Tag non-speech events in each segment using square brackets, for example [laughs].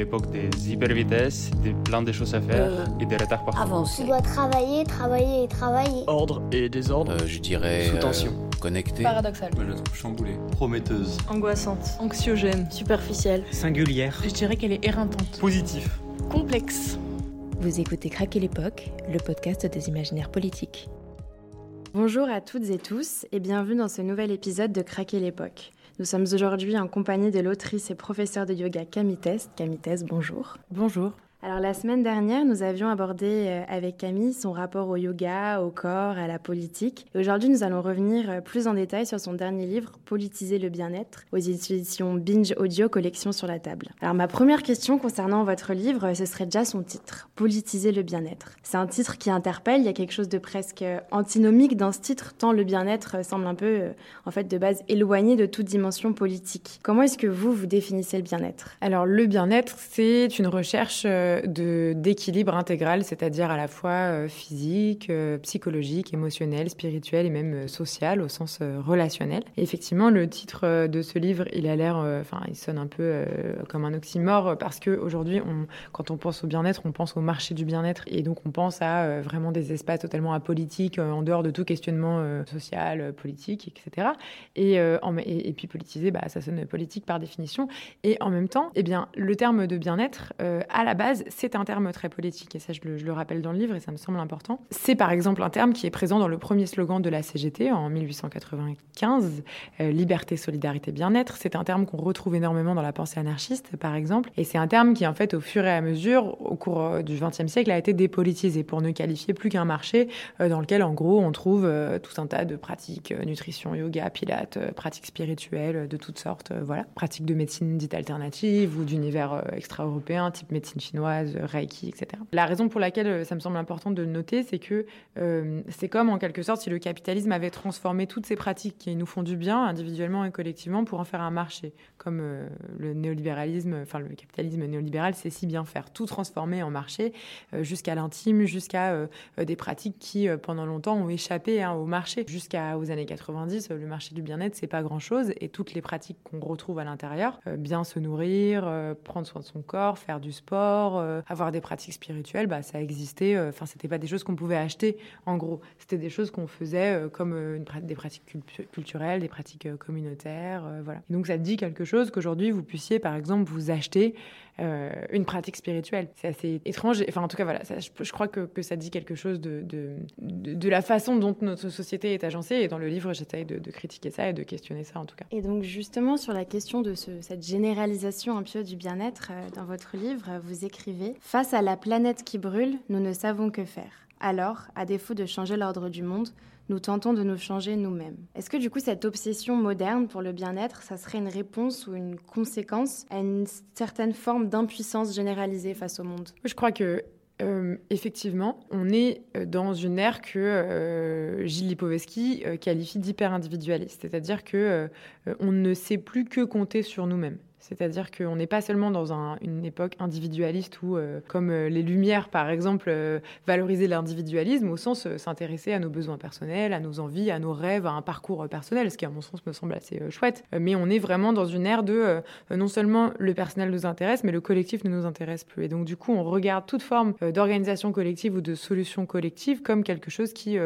l'époque des hypervitesses, des plein de choses à faire Euh, et des retards partout. Avancer. Tu dois travailler, travailler et travailler. Ordre et désordre. Euh, je dirais. Sous euh, tension. connecté. Paradoxal. Moi, je la trouve chamboulée, prometteuse. Angoissante. Anxiogène. Superficielle. Singulière. Je dirais qu'elle est éreintante. Positif. Complexe. Vous écoutez Craquer l'époque, le podcast des imaginaires politiques. Bonjour à toutes et tous et bienvenue dans ce nouvel épisode de Craquer l'époque. Nous sommes aujourd'hui en compagnie de l'autrice et professeure de yoga Camille Test. Bonjour. Bonjour. Alors la semaine dernière, nous avions abordé euh, avec Camille son rapport au yoga, au corps, à la politique. Et aujourd'hui, nous allons revenir euh, plus en détail sur son dernier livre, Politiser le bien-être, aux éditions Binge Audio Collection sur la table. Alors ma première question concernant votre livre, ce serait déjà son titre, Politiser le bien-être. C'est un titre qui interpelle, il y a quelque chose de presque euh, antinomique dans ce titre, tant le bien-être semble un peu, en fait, de base éloigné de toute dimension politique. Comment est-ce que vous, vous définissez le bien-être? Alors le bien-être, c'est une recherche d'équilibre intégral, c'est-à-dire à la fois euh, physique, euh, psychologique, émotionnel, spirituel et même euh, social au sens relationnel. Et effectivement, le titre de ce livre, il a l'air, enfin, il sonne un peu comme un oxymore parce que aujourd'hui, quand on pense au bien-être, on pense au marché du bien-être et donc on pense à vraiment des espaces totalement apolitiques, en dehors de tout questionnement social, politique, etc. Et, puis politiser, bah, ça sonne politique par définition. Et en même temps, eh bien, le terme de bien-être, à la base, c'est un terme très politique, et ça, je le, rappelle dans le livre, et ça me semble important. C'est par exemple un terme qui est présent dans le premier slogan de la CGT en 1895, euh, liberté, solidarité, bien-être. C'est un terme qu'on retrouve énormément dans la pensée anarchiste, par exemple, et c'est un terme qui, en fait, au fur et à mesure, au cours euh, du XXe siècle, a été dépolitisé pour ne qualifier plus qu'un marché euh, dans lequel, en gros, on trouve tout un tas de pratiques, nutrition, yoga, pilates, pratiques spirituelles de toutes sortes, voilà, pratiques de médecine dite alternative ou d'univers extra-européen, type médecine chinoise, euh, reiki, etc. La raison pour laquelle euh, ça me semble important de noter, c'est que euh, c'est comme en quelque sorte si le capitalisme avait transformé toutes ces pratiques qui nous font du bien individuellement et collectivement pour en faire un marché, comme le néolibéralisme, enfin le capitalisme néolibéral sait si bien faire, tout transformer en marché jusqu'à l'intime, jusqu'à des pratiques qui pendant longtemps ont échappé hein, au marché. Jusqu'aux années 90, euh, le marché du bien-être, c'est pas grand-chose et toutes les pratiques qu'on retrouve à l'intérieur, bien se nourrir, prendre soin de son corps, faire du sport, euh, avoir des pratiques spirituelles, bah, ça existait. euh, Enfin, c'était pas des choses qu'on pouvait acheter. En gros, c'était des choses qu'on faisait euh, comme des pratiques cultu- culturelles, des pratiques communautaires, voilà. Et donc, ça dit quelque chose qu'aujourd'hui vous puissiez, par exemple, vous acheter euh, une pratique spirituelle. C'est assez étrange. Enfin, en tout cas, voilà, je, crois que, ça dit quelque chose de, de, la façon dont notre société est agencée. Et dans le livre, j'essaye de, critiquer ça et de questionner ça, en tout cas. Et donc justement sur la question de ce- cette généralisation un peu du bien-être, euh, dans votre livre, euh, vous écrivez ⁇ Face à la planète qui brûle, nous ne savons que faire. Alors, à défaut de changer l'ordre du monde, nous tentons de nous changer nous-mêmes. Est-ce que du coup cette obsession moderne pour le bien-être, ça serait une réponse ou une conséquence à une certaine forme d'impuissance généralisée face au monde? Je crois que euh, effectivement, on est euh, dans une ère que euh, Gilles Lipovetsky qualifie d'hyper-individualiste, c'est-à-dire que on ne sait plus que compter sur nous-mêmes. C'est-à-dire qu'on n'est pas seulement dans un- une époque individualiste où, euh, comme euh, les Lumières par exemple, euh, valoriser l'individualisme au sens s'intéresser à nos besoins personnels, à nos envies, à nos rêves, à un parcours personnel, ce qui à mon sens me semble assez chouette. Mais on est vraiment dans une ère de non seulement le personnel nous intéresse, mais le collectif ne nous intéresse plus. Et donc, du coup, on regarde toute forme d'organisation collective ou de solution collective comme quelque chose qui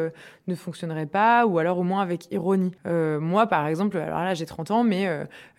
ne fonctionnerait pas, ou alors au moins avec ironie. Moi, par exemple, alors là, j'ai 30 ans, mais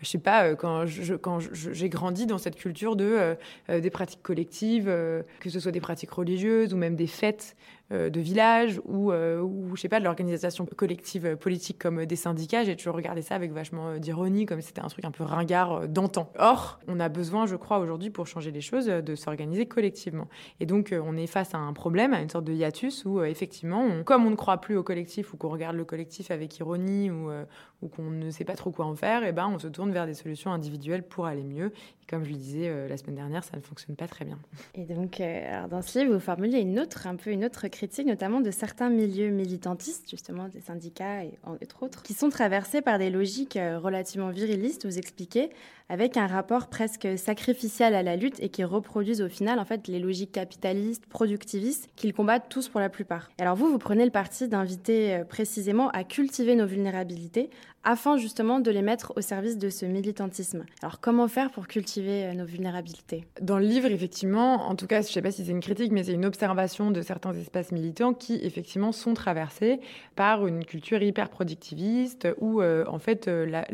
je sais pas, quand je- je- j'ai grandi dans cette culture euh, euh, des pratiques collectives, euh, que ce soit des pratiques religieuses ou même des fêtes de village ou, euh, ou je sais pas de l'organisation collective euh, politique comme euh, des syndicats j'ai toujours regardé ça avec vachement euh, d'ironie comme c'était un truc un peu ringard euh, d'antan. Or on a besoin je crois aujourd'hui pour changer les choses euh, de s'organiser collectivement. Et donc euh, on est face à un problème à une sorte de hiatus où euh, effectivement comme on ne croit plus au collectif ou qu'on regarde le collectif avec ironie ou, euh, ou qu'on ne sait pas trop quoi en faire et ben on se tourne vers des solutions individuelles pour aller mieux. Et comme je le disais euh, la semaine dernière ça ne fonctionne pas très bien. Et donc, euh, dans ce livre, vous formulez une autre, un peu une autre critique, notamment de certains milieux militantistes, justement des syndicats et entre autres, qui sont traversés par des logiques euh, relativement virilistes, vous expliquez, avec un rapport presque sacrificiel à la lutte et qui reproduisent au final en fait les logiques capitalistes, productivistes qu'ils combattent tous pour la plupart. Alors vous, vous prenez le parti d'inviter euh, précisément à cultiver nos vulnérabilités afin justement de les mettre au service de ce militantisme. Alors comment faire pour cultiver nos vulnérabilités? Dans le livre, effectivement, en tout cas, je ne sais pas si c'est une critique, mais c'est une observation de certains espaces militants qui, effectivement, sont traversés par une culture hyper productiviste où, en fait, la,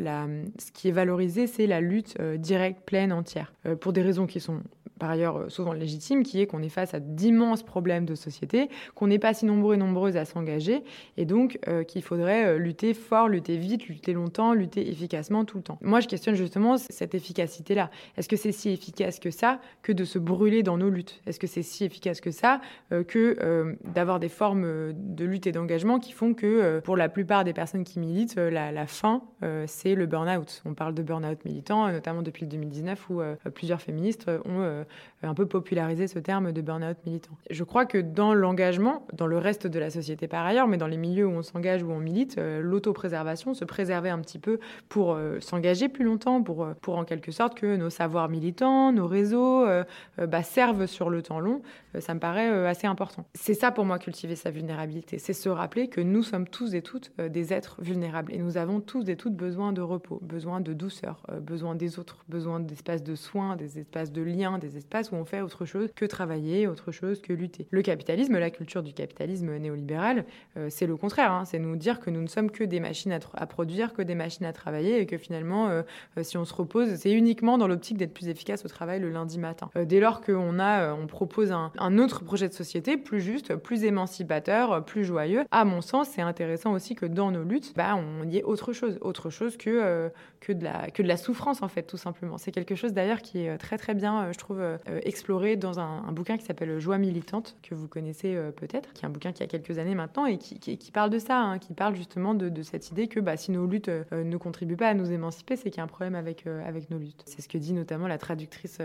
ce qui est valorisé, c'est la lutte directe, pleine, entière, pour des raisons qui sont par ailleurs euh, souvent légitime, qui est qu'on est face à d'immenses problèmes de société, qu'on n'est pas si nombreux et nombreuses à s'engager, et donc euh, qu'il faudrait euh, lutter fort, lutter vite, lutter longtemps, lutter efficacement tout le temps. Moi, je questionne justement cette efficacité-là. Est-ce que c'est si efficace que ça que de se brûler dans nos luttes? Est-ce que c'est si efficace que ça que d'avoir des formes de lutte et d'engagement qui font que pour la plupart des personnes qui militent, la, la fin, c'est le burn-out? On parle de burn-out militant, notamment depuis le 2019 où plusieurs féministes ont un peu populariser ce terme de burn-out militant. Je crois que dans l'engagement, dans le reste de la société par ailleurs, mais dans les milieux où on s'engage, où on milite, euh, l'autopréservation, se préserver un petit peu pour euh, s'engager plus longtemps, pour, pour en quelque sorte que nos savoirs militants, nos réseaux bah, servent sur le temps long, ça me paraît assez important. C'est ça pour moi cultiver sa vulnérabilité, c'est se rappeler que nous sommes tous et toutes des êtres vulnérables et nous avons tous et toutes besoin de repos, besoin de douceur, besoin des autres, besoin d'espaces de soins, des espaces de liens, des espace où on fait autre chose que travailler, autre chose que lutter. Le capitalisme, la culture du capitalisme néolibéral, euh, c'est le contraire. Hein. c'est nous dire que nous ne sommes que des machines à, produire, que des machines à travailler et que finalement, euh, euh, si on se repose, c'est uniquement dans l'optique d'être plus efficace au travail le lundi matin. dès lors qu'on a, propose un, autre projet de société plus juste, plus émancipateur, plus joyeux, à mon sens, c'est intéressant aussi que dans nos luttes, bah, on y ait autre chose, autre chose que, que de la souffrance en fait, tout simplement. C'est quelque chose d'ailleurs qui est très très bien, je trouve, euh, explorer dans un, bouquin qui s'appelle Joie militante, que vous connaissez euh, peut-être, qui est un bouquin qui a quelques années maintenant et qui, qui, parle de ça, hein, qui parle justement de, cette idée que bah, si nos luttes euh, ne contribuent pas à nous émanciper, c'est qu'il y a un problème avec, avec nos luttes. C'est ce que dit notamment la traductrice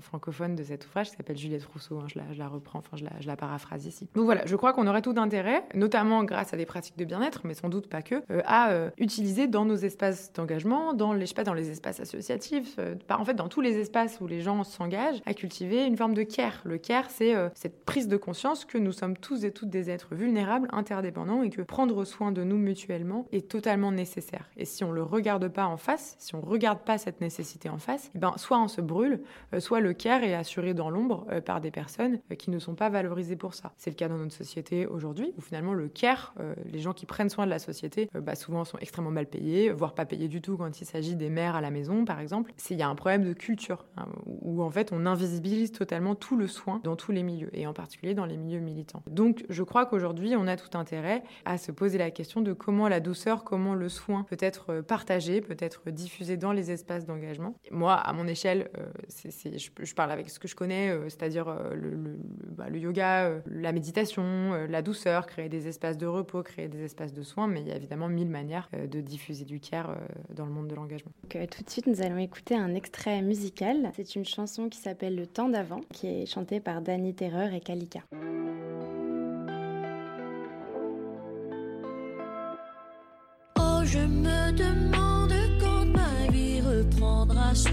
francophone de cet ouvrage qui s'appelle Juliette Rousseau. Hein, je, la, je, la, reprends, enfin je la, paraphrase ici. Donc voilà, je crois qu'on aurait tout d'intérêt, notamment grâce à des pratiques de bien-être, mais sans doute pas que, à utiliser dans nos espaces d'engagement, dans les, je sais pas, dans les espaces associatifs, en fait dans tous les espaces où les gens s'engagent, à cultiver une forme de care. Le care, c'est euh, cette prise de conscience que nous sommes tous et toutes des êtres vulnérables, interdépendants, et que prendre soin de nous mutuellement est totalement nécessaire. Et si on le regarde pas en face, si on regarde pas cette nécessité en face, eh ben, soit on se brûle, euh, soit le care est assuré dans l'ombre euh, par des personnes qui ne sont pas valorisées pour ça. C'est le cas dans notre société aujourd'hui, où finalement le care, les gens qui prennent soin de la société, bah, souvent sont extrêmement mal payés, voire pas payés du tout quand il s'agit des mères à la maison, par exemple. Il y a un problème de culture, hein, où en fait on invisibilise totalement tout le soin dans tous les milieux, et en particulier dans les milieux militants. Donc je crois qu'aujourd'hui, on a tout intérêt à se poser la question de comment la douceur, comment le soin peut être partagé, peut être diffusé dans les espaces d'engagement. Moi, à mon échelle, euh, je, parle avec ce que je connais, euh, c'est-à-dire euh, le, bah, le, yoga, la méditation, la douceur, créer des espaces de repos, créer des espaces de soins, mais il y a évidemment mille manières de diffuser du care dans le monde de l'engagement. tout de suite, nous allons écouter un extrait musical. C'est une chanson qui s'appelle Le temps d'avant qui est chanté par Danny Terreur et Kalika. Oh, je me demande quand ma vie reprendra son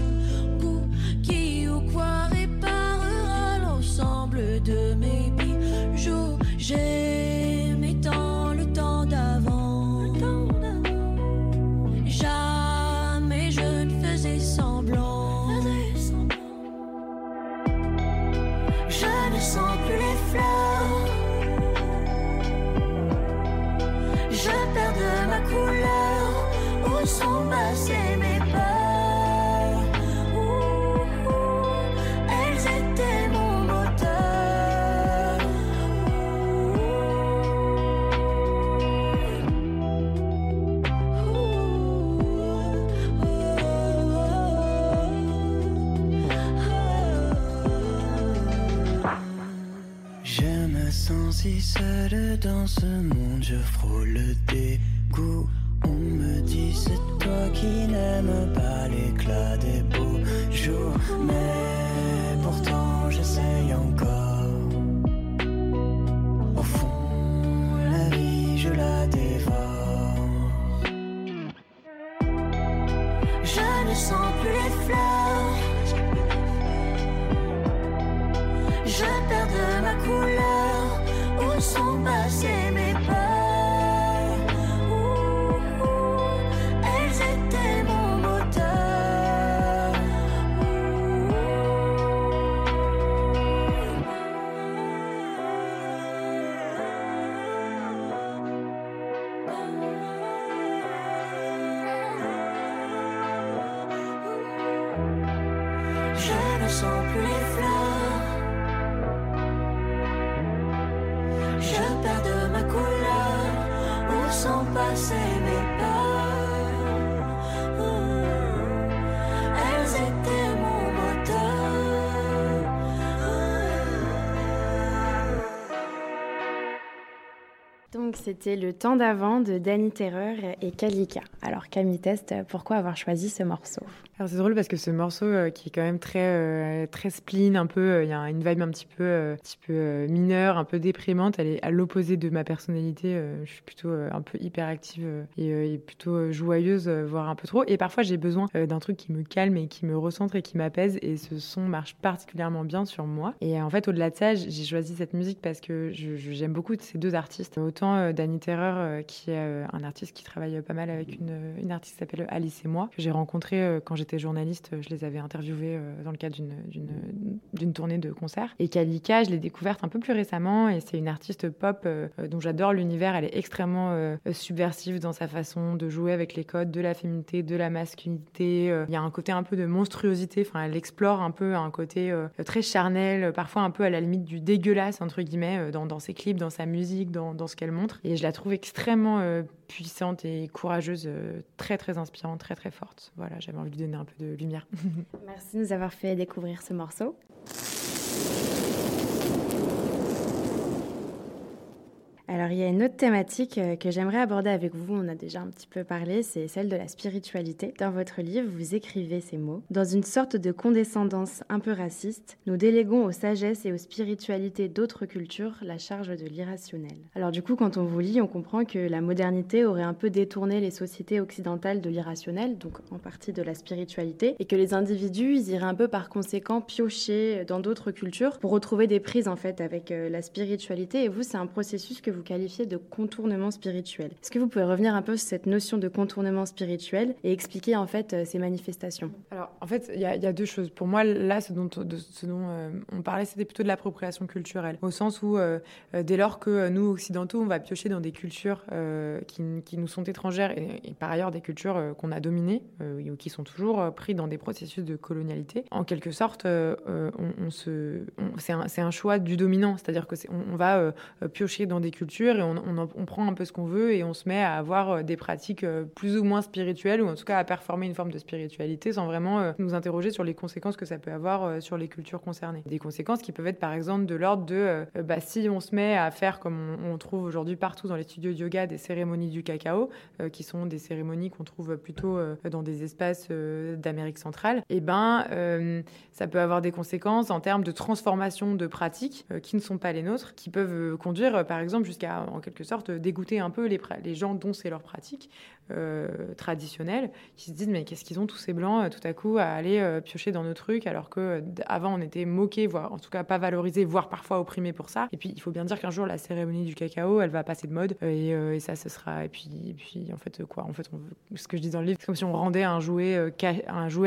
goût, qui ou quoi réparera l'ensemble de mes bijoux. J'ai dans ce monde, je frôle le dégoût. On me dit c'est toi qui n'aimes pas l'éclat des beaux jours, mais pourtant j'essaye encore. C'était le temps d'avant de Danny Terreur et Kalika. Alors Camille Test, pourquoi avoir choisi ce morceau c'est drôle parce que ce morceau euh, qui est quand même très euh, très spleen, un peu, euh, il y a une vibe un petit peu euh, un petit peu euh, mineure, un peu déprimante. Elle est à l'opposé de ma personnalité. euh, je suis plutôt euh, un peu hyperactive euh, et, euh, et plutôt euh, joyeuse, euh, voire un peu trop. Et parfois j'ai besoin euh, d'un truc qui me calme et qui me recentre et qui m'apaise. Et ce son marche particulièrement bien sur moi. Et euh, en fait au-delà de ça, j'ai choisi cette musique parce que j'aime beaucoup ces deux artistes. Autant euh, Danny Terreur, euh, qui est euh, un artiste qui travaille euh, pas mal avec une, une artiste qui s'appelle Alice et moi, que j'ai rencontré euh, quand j'étais journaliste. Je les avais interviewés euh, dans le cadre d'une- tournée de concerts. Et Kalika, je l'ai découverte un peu plus récemment et c'est une artiste pop euh, euh, dont j'adore l'univers. Elle est extrêmement euh, subversive dans sa façon de jouer avec les codes de la féminité, de la masculinité. Euh, Il y a un côté un peu de monstruosité. Enfin, elle explore un peu un côté euh, très charnel, euh, parfois un peu à la limite du dégueulasse, entre guillemets, euh, dans, dans ses clips, dans sa musique, dans, dans ce qu'elle montre. Et je la trouve extrêmement euh, puissante et courageuse, euh, très très inspirante, très très forte. Voilà, j'avais envie de donner un peu de lumière. [laughs] Merci de nous avoir fait découvrir ce morceau. Alors, il y a une autre thématique euh, que j'aimerais aborder avec vous, on a déjà un petit peu parlé, c'est celle de la spiritualité. Dans votre livre, vous écrivez ces mots. Dans une sorte de condescendance un peu raciste, nous déléguons aux sagesses et aux spiritualités d'autres cultures la charge de l'irrationnel. Alors du coup, quand on vous lit, on comprend que la modernité aurait un peu détourné les sociétés occidentales de l'irrationnel, donc en partie de la spiritualité, et que les individus, ils iraient un peu par conséquent piocher dans d'autres cultures pour retrouver des prises en fait avec euh, la spiritualité. Et vous, c'est un processus que vous de contournement spirituel. Est-ce que vous pouvez revenir un peu sur cette notion de contournement spirituel et expliquer en fait euh, ces manifestations? Alors, en fait, il y, a- deux choses. Pour moi, là, ce dont, euh, on parlait, c'était plutôt de l'appropriation culturelle. Au sens où, euh, dès lors que nous, occidentaux, on va piocher dans des cultures qui, nous sont étrangères et, par ailleurs des cultures qu'on a dominées ou qui sont toujours pris dans des processus de colonialité, en quelque sorte, on, se, c'est un, choix du dominant. C'est-à-dire que on, on va piocher dans des cultures et on, on en- on prend un peu ce qu'on veut et on se met à avoir euh, des pratiques euh, plus ou moins spirituelles ou en tout cas à performer une forme de spiritualité sans vraiment euh, nous interroger sur les conséquences que ça peut avoir sur les cultures concernées. Des conséquences qui peuvent être par exemple de l'ordre de bah, si on se met à faire comme on, trouve aujourd'hui partout dans les studios de yoga des cérémonies du cacao, qui sont des cérémonies qu'on trouve plutôt dans des espaces d'Amérique centrale, et ben euh, ça peut avoir des conséquences en termes de transformation de pratiques qui ne sont pas les nôtres, qui peuvent conduire par exemple jusqu'à en quelque sorte dégoûter un peu les, gens dont c'est leur pratique euh, traditionnelle, qui se disent mais qu'est-ce qu'ils ont tous ces blancs euh, tout à coup à aller euh, piocher dans nos trucs alors que euh, avant on était moqués, voire en tout cas pas valorisés, voire parfois opprimés pour ça. Et puis il faut bien dire qu'un jour la cérémonie du cacao, elle va passer de mode euh, et, euh, ça ce sera et puis en fait euh, quoi, en fait ce que je dis dans le livre, c'est comme si on rendait un jouet euh,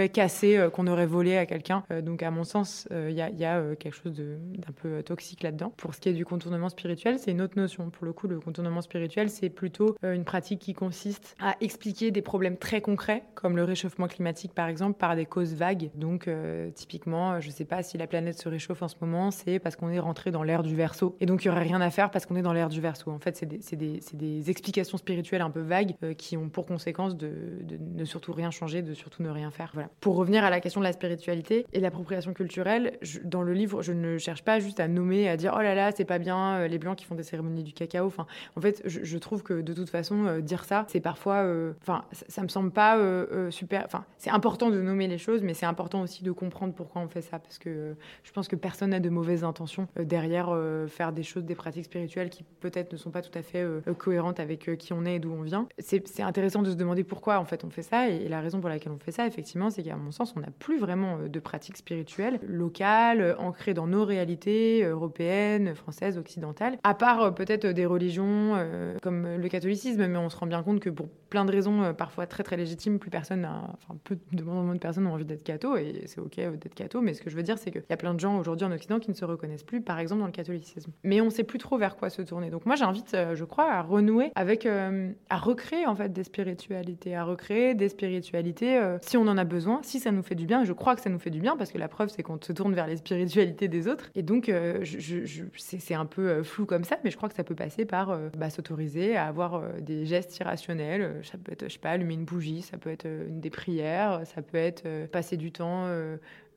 cassé euh, qu'on aurait volé à quelqu'un. Euh, donc à mon sens, il y a, euh, quelque chose d'un peu euh, toxique là-dedans. Pour ce qui est du contournement spirituel, c'est une autre notion. Pour le coup, le contournement spirituel, c'est plutôt euh, une pratique qui consiste à expliquer des problèmes très concrets, comme le réchauffement climatique par exemple, par des causes vagues. Donc euh, typiquement, je sais pas si la planète se réchauffe en ce moment, c'est parce qu'on est rentré dans l'ère du verso. Et donc il y aurait rien à faire parce qu'on est dans l'ère du verso. En fait, c'est des, explications spirituelles un peu vagues euh, qui ont pour conséquence de, ne surtout rien changer, de surtout ne rien faire. Voilà. Pour revenir à la question de la spiritualité et l'appropriation culturelle, dans le livre, je ne cherche pas juste à nommer, à dire oh là là, c'est pas bien, les blancs qui font des cérémonies du Enfin, en fait, je, trouve que de toute façon, euh, dire ça, c'est parfois, euh, enfin, ça, ça me semble pas euh, super. Enfin, c'est important de nommer les choses, mais c'est important aussi de comprendre pourquoi on fait ça, parce que je pense que personne n'a de mauvaises intentions derrière faire des choses, des pratiques spirituelles qui peut-être ne sont pas tout à fait cohérentes avec qui on est et d'où on vient. C'est intéressant de se demander pourquoi en fait on fait ça, et, la raison pour laquelle on fait ça, effectivement, c'est qu'à mon sens, on n'a plus vraiment de pratiques spirituelles locales, ancrées dans nos réalités européennes, françaises, occidentales, à part peut-être des religions, comme le catholicisme, mais on se rend bien compte que pour plein de raisons, parfois très très légitimes, plus personne, enfin peu de moins de personnes ont envie d'être catho, et c'est ok d'être catho. Mais ce que je veux dire, c'est qu'il y a plein de gens aujourd'hui en Occident qui ne se reconnaissent plus, par exemple dans le catholicisme. Mais on ne sait plus trop vers quoi se tourner. Donc moi, j'invite, je crois, à renouer avec, à recréer en fait des spiritualités, à recréer des spiritualités si on en a besoin, si ça nous fait du bien. Et je crois que ça nous fait du bien parce que la preuve, c'est qu'on se tourne vers les spiritualités des autres. Et donc, euh, je, c'est un peu euh, flou comme ça, mais je crois que ça peut passer par euh, bah, s'autoriser à avoir des gestes irrationnels. Ça peut être, je sais pas, allumer une bougie, ça peut être des prières, ça peut être passer du temps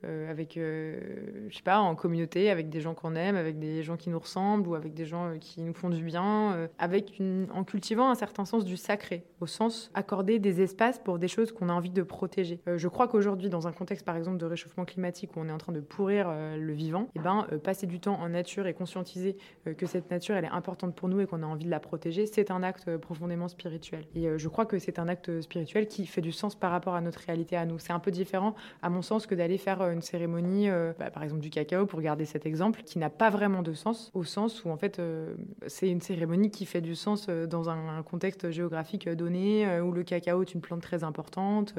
euh, avec, euh, je sais pas, en communauté, avec des gens qu'on aime, avec des gens qui nous ressemblent ou avec des gens euh, qui nous font du bien, avec en cultivant un certain sens du sacré, au sens accorder des espaces pour des choses qu'on a envie de protéger. je crois qu'aujourd'hui, dans un contexte par exemple de réchauffement climatique où on est en train de pourrir le vivant, et eh ben, passer du temps en nature et conscientiser que cette nature elle est importante pour nous et qu'on a envie de la protéger, c'est un acte profondément spirituel. Et je crois que c'est un acte spirituel qui fait du sens par rapport à notre réalité à nous. C'est un peu différent, à mon sens, que d'aller faire une cérémonie, euh, bah, par exemple du cacao, pour garder cet exemple, qui n'a pas vraiment de sens, au sens où en fait euh, c'est une cérémonie qui fait du sens euh, dans un, contexte géographique donné, où le cacao est une plante très importante.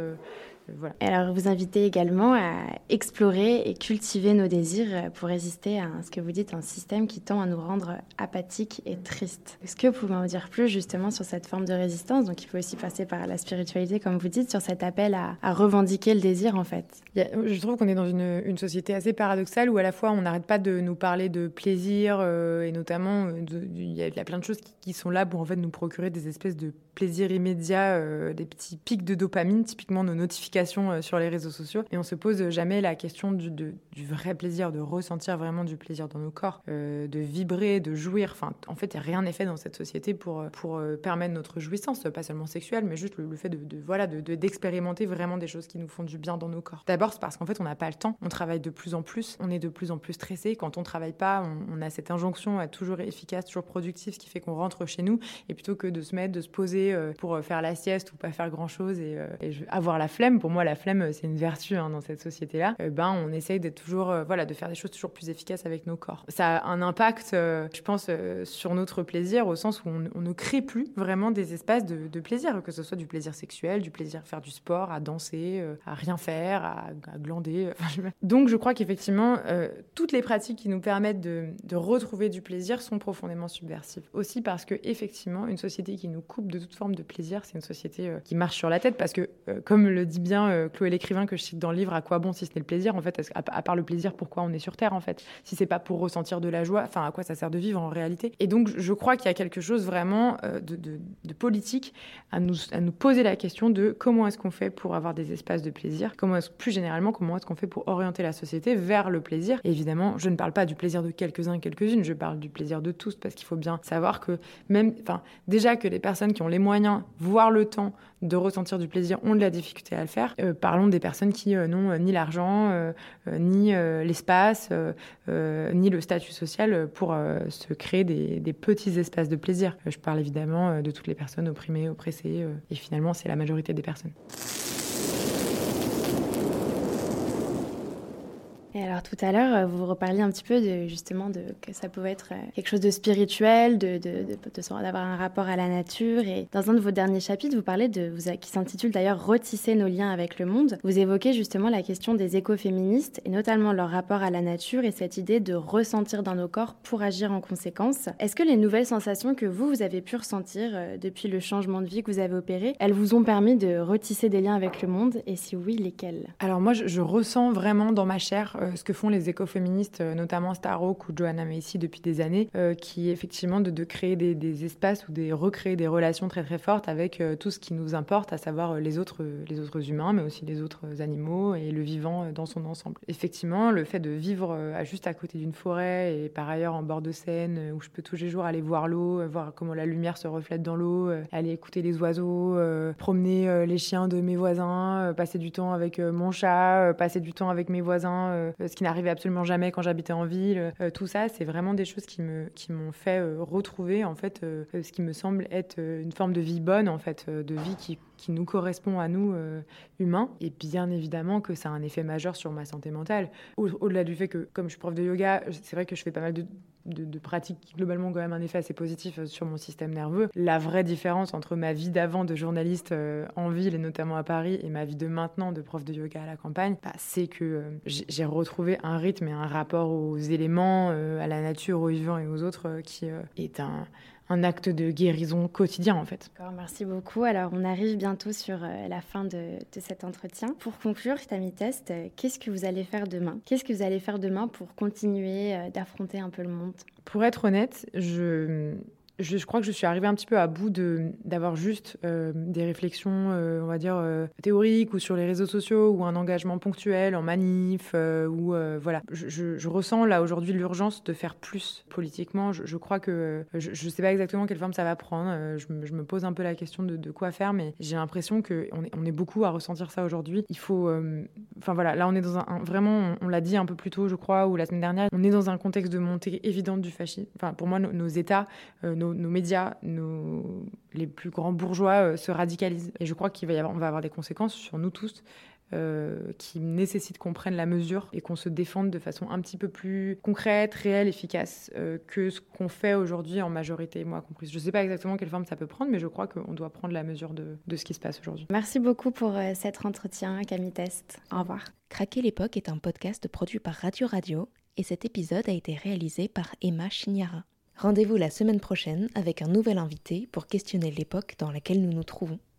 Voilà. Alors vous invitez également à explorer et cultiver nos désirs pour résister à ce que vous dites, un système qui tend à nous rendre apathiques et tristes. Est-ce que vous pouvez en dire plus justement sur cette forme de résistance? Donc il faut aussi passer par la spiritualité, comme vous dites, sur cet appel à, à revendiquer le désir en fait. Je trouve qu'on est dans une, société assez paradoxale où à la fois on n'arrête pas de nous parler de plaisir euh, et notamment euh, il y, a plein de choses qui, sont là pour en fait nous procurer des espèces de plaisir immédiat, euh, des petits pics de dopamine, typiquement nos notifications sur les réseaux sociaux. Et on se pose jamais la question du, vrai plaisir, de ressentir vraiment du plaisir dans nos corps, de vibrer, de jouir. En fait, rien n'est fait dans cette société pour, pour permettre notre jouissance, pas seulement sexuelle, mais juste le, fait de, voilà d'expérimenter vraiment des choses qui nous font du bien dans nos corps. D'abord, c'est parce qu'en fait, on n'a pas le temps on travaille de plus en plus, on est de plus en plus stressé. Quand on travaille pas, on, a cette injonction à toujours efficace, toujours productif, ce qui fait qu'on rentre chez nous. Et plutôt que de se mettre, de se poser euh, pour euh, faire la sieste ou pas faire grand chose et, euh, avoir la flemme, pour moi, la flemme, c'est une vertu hein, dans cette société-là. ben, on essaye d'être toujours, voilà, de faire des choses toujours plus efficaces avec nos corps. Ça a un impact, je pense, sur notre plaisir au sens où on, ne crée plus vraiment des espaces de, plaisir, que ce soit du plaisir sexuel, du plaisir à faire du sport, à danser, à rien faire, à, glander. [laughs] Donc je crois qu'effectivement, euh, toutes les pratiques qui nous permettent de, retrouver du plaisir sont profondément subversives. Aussi parce que effectivement, une société qui nous coupe de toute forme de plaisir, c'est une société euh, qui marche sur la tête. Parce que, euh, comme le dit bien Chloé l'écrivain que je cite dans le livre, à quoi bon si ce n'est le plaisir En fait, à, part le plaisir, pourquoi on est sur Terre En fait, si c'est pas pour ressentir de la joie, enfin, à quoi ça sert de vivre en réalité? Et donc, je crois qu'il y a quelque chose vraiment de, politique à nous, à nous poser la question de comment est-ce qu'on fait pour avoir des espaces de plaisir Comment est-ce plus généralement, comment est-ce qu'on fait pour orienter la société vers le plaisir. évidemment, je ne parle pas du plaisir de quelques-uns et quelques-unes, je parle du plaisir de tous, parce qu'il faut bien savoir que même, enfin, déjà que les personnes qui ont les moyens, voire le temps de ressentir du plaisir, ont de la difficulté à le faire. Euh, parlons des personnes qui euh, n'ont euh, ni l'argent, ni l'espace, ni le statut social pour se créer des, des, petits espaces de plaisir. je parle évidemment de toutes les personnes opprimées, oppressées, et finalement, c'est la majorité des personnes. Et tout à l'heure, vous reparliez un petit peu de justement de que ça pouvait être euh, quelque chose de spirituel, de, d'avoir un rapport à la nature. Et dans un de vos derniers chapitres, vous parlez de, vous, qui s'intitule d'ailleurs Retisser nos liens avec le monde. Vous évoquez justement la question des écoféministes et notamment leur rapport à la nature et cette idée de ressentir dans nos corps pour agir en conséquence. Est-ce que les nouvelles sensations que vous, vous avez pu ressentir euh, depuis le changement de vie que vous avez opéré, elles vous ont permis de retisser des liens avec le monde? Et si oui, lesquels Alors moi, je, ressens vraiment dans ma chair euh, ce que font les écoféministes, euh, notamment Starhawk ou Joanna Macy depuis des années, euh, qui effectivement de, créer des, espaces ou de recréer des relations très très fortes avec tout ce qui nous importe, à savoir les autres, les autres humains, mais aussi les autres animaux et le vivant dans son ensemble. Effectivement, le fait de vivre juste à côté d'une forêt et par ailleurs en bord de Seine, où je peux tous les jours aller voir l'eau, voir comment la lumière se reflète dans l'eau, aller écouter les oiseaux, promener les chiens de mes voisins, passer du temps avec mon chat, passer du temps avec mes voisins euh, ce n'arrivait absolument jamais quand j'habitais en ville. Euh, tout ça, c'est vraiment des choses qui me qui m'ont fait euh, retrouver en fait ce qui me semble être une forme de vie bonne en fait, de vie qui qui nous correspond à nous humains. Et bien évidemment que ça a un effet majeur sur ma santé mentale. Au-delà du fait que, comme je suis prof de yoga, c'est vrai que je fais pas mal de de, pratiques qui globalement quand même un effet assez positif sur mon système nerveux. La vraie différence entre ma vie d'avant de journaliste en ville et notamment à Paris et ma vie de maintenant de prof de yoga à la campagne, bah, c'est que j'ai retrouvé un rythme et un rapport aux éléments, à la nature, aux vivants et aux autres qui est un un acte de guérison quotidien en fait. merci beaucoup. Alors on arrive bientôt sur euh, la fin de, cet entretien. Pour conclure, Tami Test, euh, qu'est-ce que vous allez faire demain? Qu'est-ce que vous allez faire demain pour continuer euh, d'affronter un peu le monde? Pour être honnête, je je, crois que je suis arrivée un petit peu à bout de d'avoir juste euh, des réflexions, euh, on va dire euh, théoriques ou sur les réseaux sociaux ou un engagement ponctuel en manif ou voilà. Je, ressens là aujourd'hui l'urgence de faire plus politiquement. Je, crois que je, ne sais pas exactement quelle forme ça va prendre. Je, me pose un peu la question de, quoi faire, mais j'ai l'impression que on est, on est beaucoup à ressentir ça aujourd'hui. Il faut, enfin voilà, là on est dans un, vraiment, on, l'a dit un peu plus tôt, je crois, ou la semaine dernière, on est dans un contexte de montée évidente du fascisme. Enfin pour moi, nos États, nos nos, médias, nos, les plus grands bourgeois euh, se radicalisent. Et je crois qu'il va y avoir, on va avoir des conséquences sur nous tous. Euh, qui nécessitent qu'on prenne la mesure et qu'on se défende de façon un petit peu plus concrète, réelle, efficace euh, que ce qu'on fait aujourd'hui en majorité, moi comprise. Je ne sais pas exactement quelle forme ça peut prendre, mais je crois qu'on doit prendre la mesure de, de ce qui se passe aujourd'hui. Merci beaucoup pour cet entretien, Camille Test. Au revoir. Craquer l'époque est un podcast produit par Radio Radio et cet épisode a été réalisé par Emma Chignara. Rendez-vous la semaine prochaine avec un nouvel invité pour questionner l'époque dans laquelle nous nous trouvons.